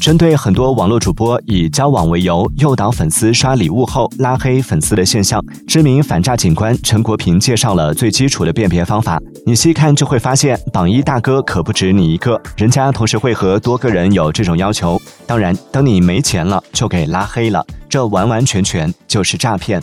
针对很多网络主播以交往为由诱导粉丝刷礼物后拉黑粉丝的现象知名反诈警官陈国平介绍了最基础的辨别方法。你细看就会发现榜一大哥可不止你一个人家同时会和多个人有这种要求。当然等你没钱了就给拉黑了这完完全全就是诈骗。